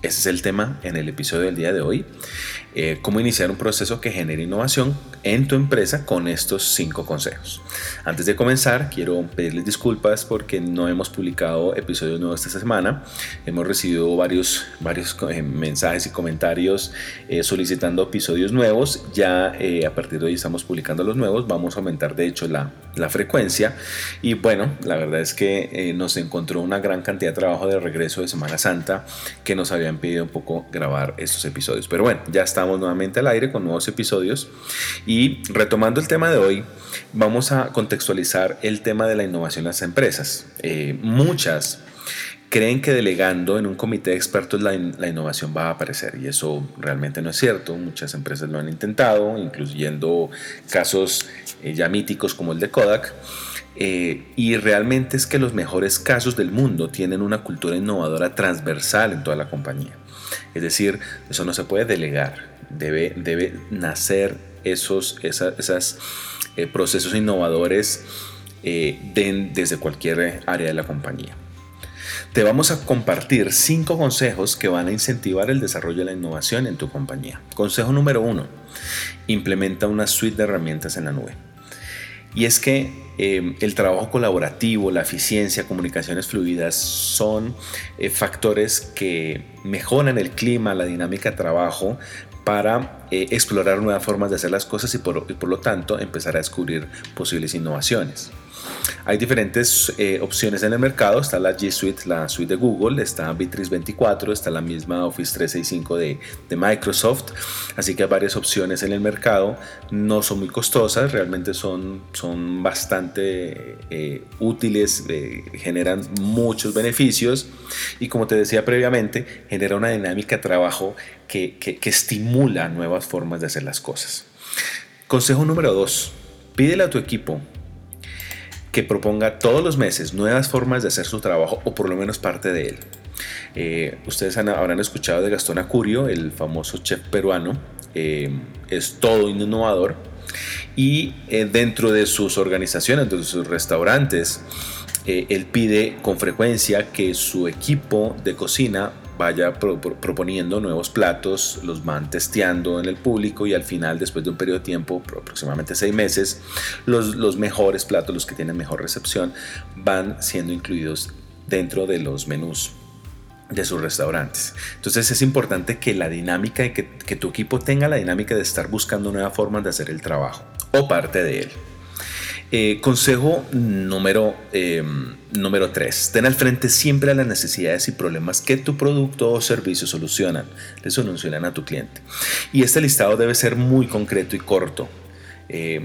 Ese es el tema en el episodio del día de hoy. Eh, cómo iniciar un proceso que genere innovación en tu empresa con estos cinco consejos. Antes de comenzar, quiero pedirles disculpas porque no hemos publicado episodios nuevos esta semana. Hemos recibido varios, varios eh, mensajes y comentarios eh, solicitando episodios nuevos. Ya a partir de hoy estamos publicando los nuevos. Vamos a aumentar de hecho la, la frecuencia. Y bueno, la verdad es que nos encontró una gran cantidad de trabajo de regreso de Semana Santa que nos habían pedido un poco grabar estos episodios. Pero bueno, ya estamos nuevamente al aire con nuevos episodios y retomando el tema de hoy, vamos a contextualizar el tema de la innovación en las empresas. Eh, muchas creen que delegando en un comité de expertos la, innovación va a aparecer y eso realmente no es cierto. Muchas empresas lo han intentado, incluyendo casos eh, ya míticos como el de Kodak. Eh, y realmente es que los mejores casos del mundo tienen una cultura innovadora transversal en toda la compañía. Es decir, eso no se puede delegar debe, nacer esos esas, eh, procesos innovadores eh, desde cualquier área de la compañía. Te vamos a compartir cinco consejos que van a incentivar el desarrollo de la innovación en tu compañía. Consejo número uno, implementa una suite de herramientas en la nube. Y es que eh, el trabajo colaborativo, la eficiencia, comunicaciones fluidas son factores que mejoran el clima, la dinámica de trabajo, para eh, explorar nuevas formas de hacer las cosas y por, lo tanto empezar a descubrir posibles innovaciones. Hay diferentes eh, opciones en el mercado, está la G Suite, la suite de Google, está Bitrix 24, está la misma Office 365 de, de, Microsoft, así que hay varias opciones en el mercado, no son muy costosas, realmente son, son bastante eh, útiles, generan muchos beneficios y como te decía previamente, genera una dinámica de trabajo que, que, estimula nuevas formas de hacer las cosas. Consejo número 2. Pídele a tu equipo que proponga todos los meses nuevas formas de hacer su trabajo o por lo menos parte de él. Eh, ustedes habrán escuchado de Gastón Acurio, el famoso chef peruano. Eh, es todo innovador y eh, dentro de sus organizaciones, dentro de sus restaurantes, él pide con frecuencia que su equipo de cocina vaya proponiendo nuevos platos, los van testeando en el público y al final, después de un periodo de tiempo, aproximadamente seis meses, los, mejores platos, los que tienen mejor recepción, van siendo incluidos dentro de los menús de sus restaurantes. Entonces es importante que la dinámica, que, que tu equipo tenga la dinámica de estar buscando nuevas formas de hacer el trabajo o parte de él. Eh, consejo número, eh, número 3. Ten al frente siempre a las necesidades y problemas que tu producto o servicio solucionan, le solucionan a tu cliente. Y este listado debe ser muy concreto y corto. Eh,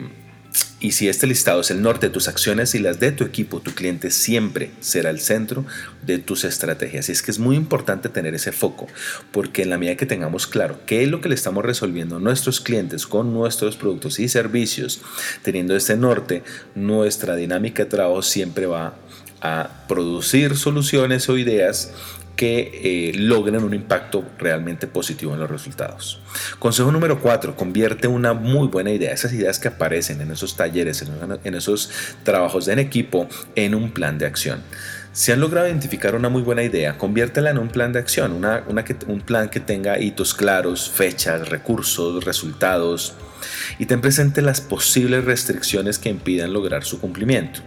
y si este listado es el norte de tus acciones y las de tu equipo, tu cliente siempre será el centro de tus estrategias. Y es que es muy importante tener ese foco, porque en la medida que tengamos claro qué es lo que le estamos resolviendo a nuestros clientes con nuestros productos y servicios, teniendo este norte, nuestra dinámica de trabajo siempre va a producir soluciones o ideas que eh, logren un impacto realmente positivo en los resultados. Consejo número 4, convierte una muy buena idea, esas ideas que aparecen en esos talleres, en, esos trabajos en equipo, en un plan de acción. Si han logrado identificar una muy buena idea, conviértela en un plan de acción, un plan que tenga hitos claros, fechas, recursos, resultados y ten presente las posibles restricciones que impidan lograr su cumplimiento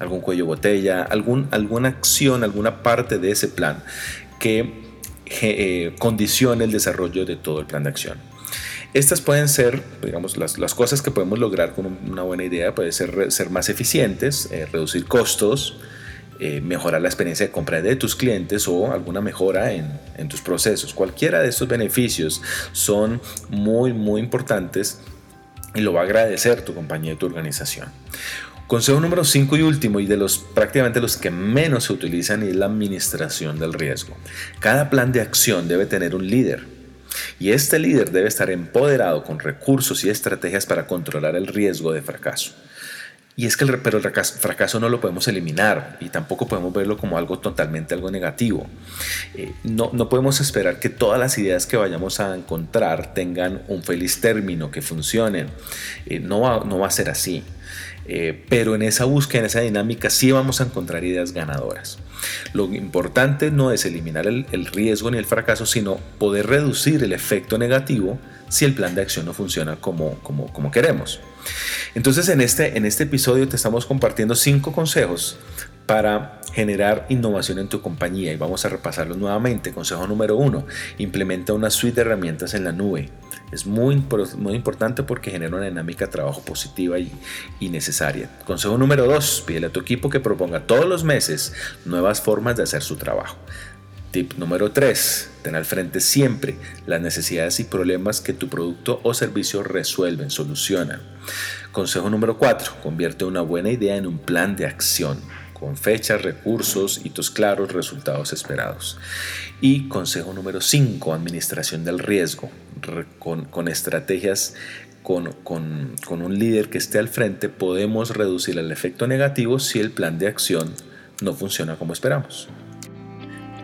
algún cuello botella, algún, alguna acción, alguna parte de ese plan que eh, condicione el desarrollo de todo el plan de acción. Estas pueden ser, digamos, las, las cosas que podemos lograr con una buena idea, puede ser ser más eficientes, eh, reducir costos, eh, mejorar la experiencia de compra de tus clientes o alguna mejora en, en tus procesos. Cualquiera de estos beneficios son muy, muy importantes y lo va a agradecer tu compañía y tu organización. Consejo número 5 y último, y de los prácticamente los que menos se utilizan, es la administración del riesgo. Cada plan de acción debe tener un líder Y este líder debe estar empoderado con recursos y estrategias para controlar el riesgo de fracaso. Y es que el, pero el fracaso, no lo podemos eliminar y tampoco podemos verlo como algo totalmente algo negativo. Eh, no, no podemos esperar que todas las ideas que vayamos a encontrar tengan un feliz término, que funcionen. Eh, no, va, no va a ser así. Eh, pero en esa búsqueda, en esa dinámica, sí vamos a encontrar ideas ganadoras. Lo importante no es eliminar el, el riesgo ni el fracaso, sino poder reducir el efecto negativo si el plan de acción no funciona como, como, como queremos. Entonces en este, en este episodio te estamos compartiendo cinco consejos para generar innovación en tu compañía y vamos a repasarlos nuevamente. Consejo número uno, implementa una suite de herramientas en la nube. Es muy, muy importante porque genera una dinámica de trabajo positiva y, y necesaria. Consejo número dos, pídele a tu equipo que proponga todos los meses nuevas formas de hacer su trabajo. Tip número 3. Ten al frente siempre las necesidades y problemas que tu producto o servicio resuelven, solucionan. Consejo número 4. Convierte una buena idea en un plan de acción con fechas, recursos, hitos claros, resultados esperados. Y consejo número 5, administración del riesgo, con, estrategias, con, con un líder que esté al frente, podemos reducir el efecto negativo si el plan de acción no funciona como esperamos.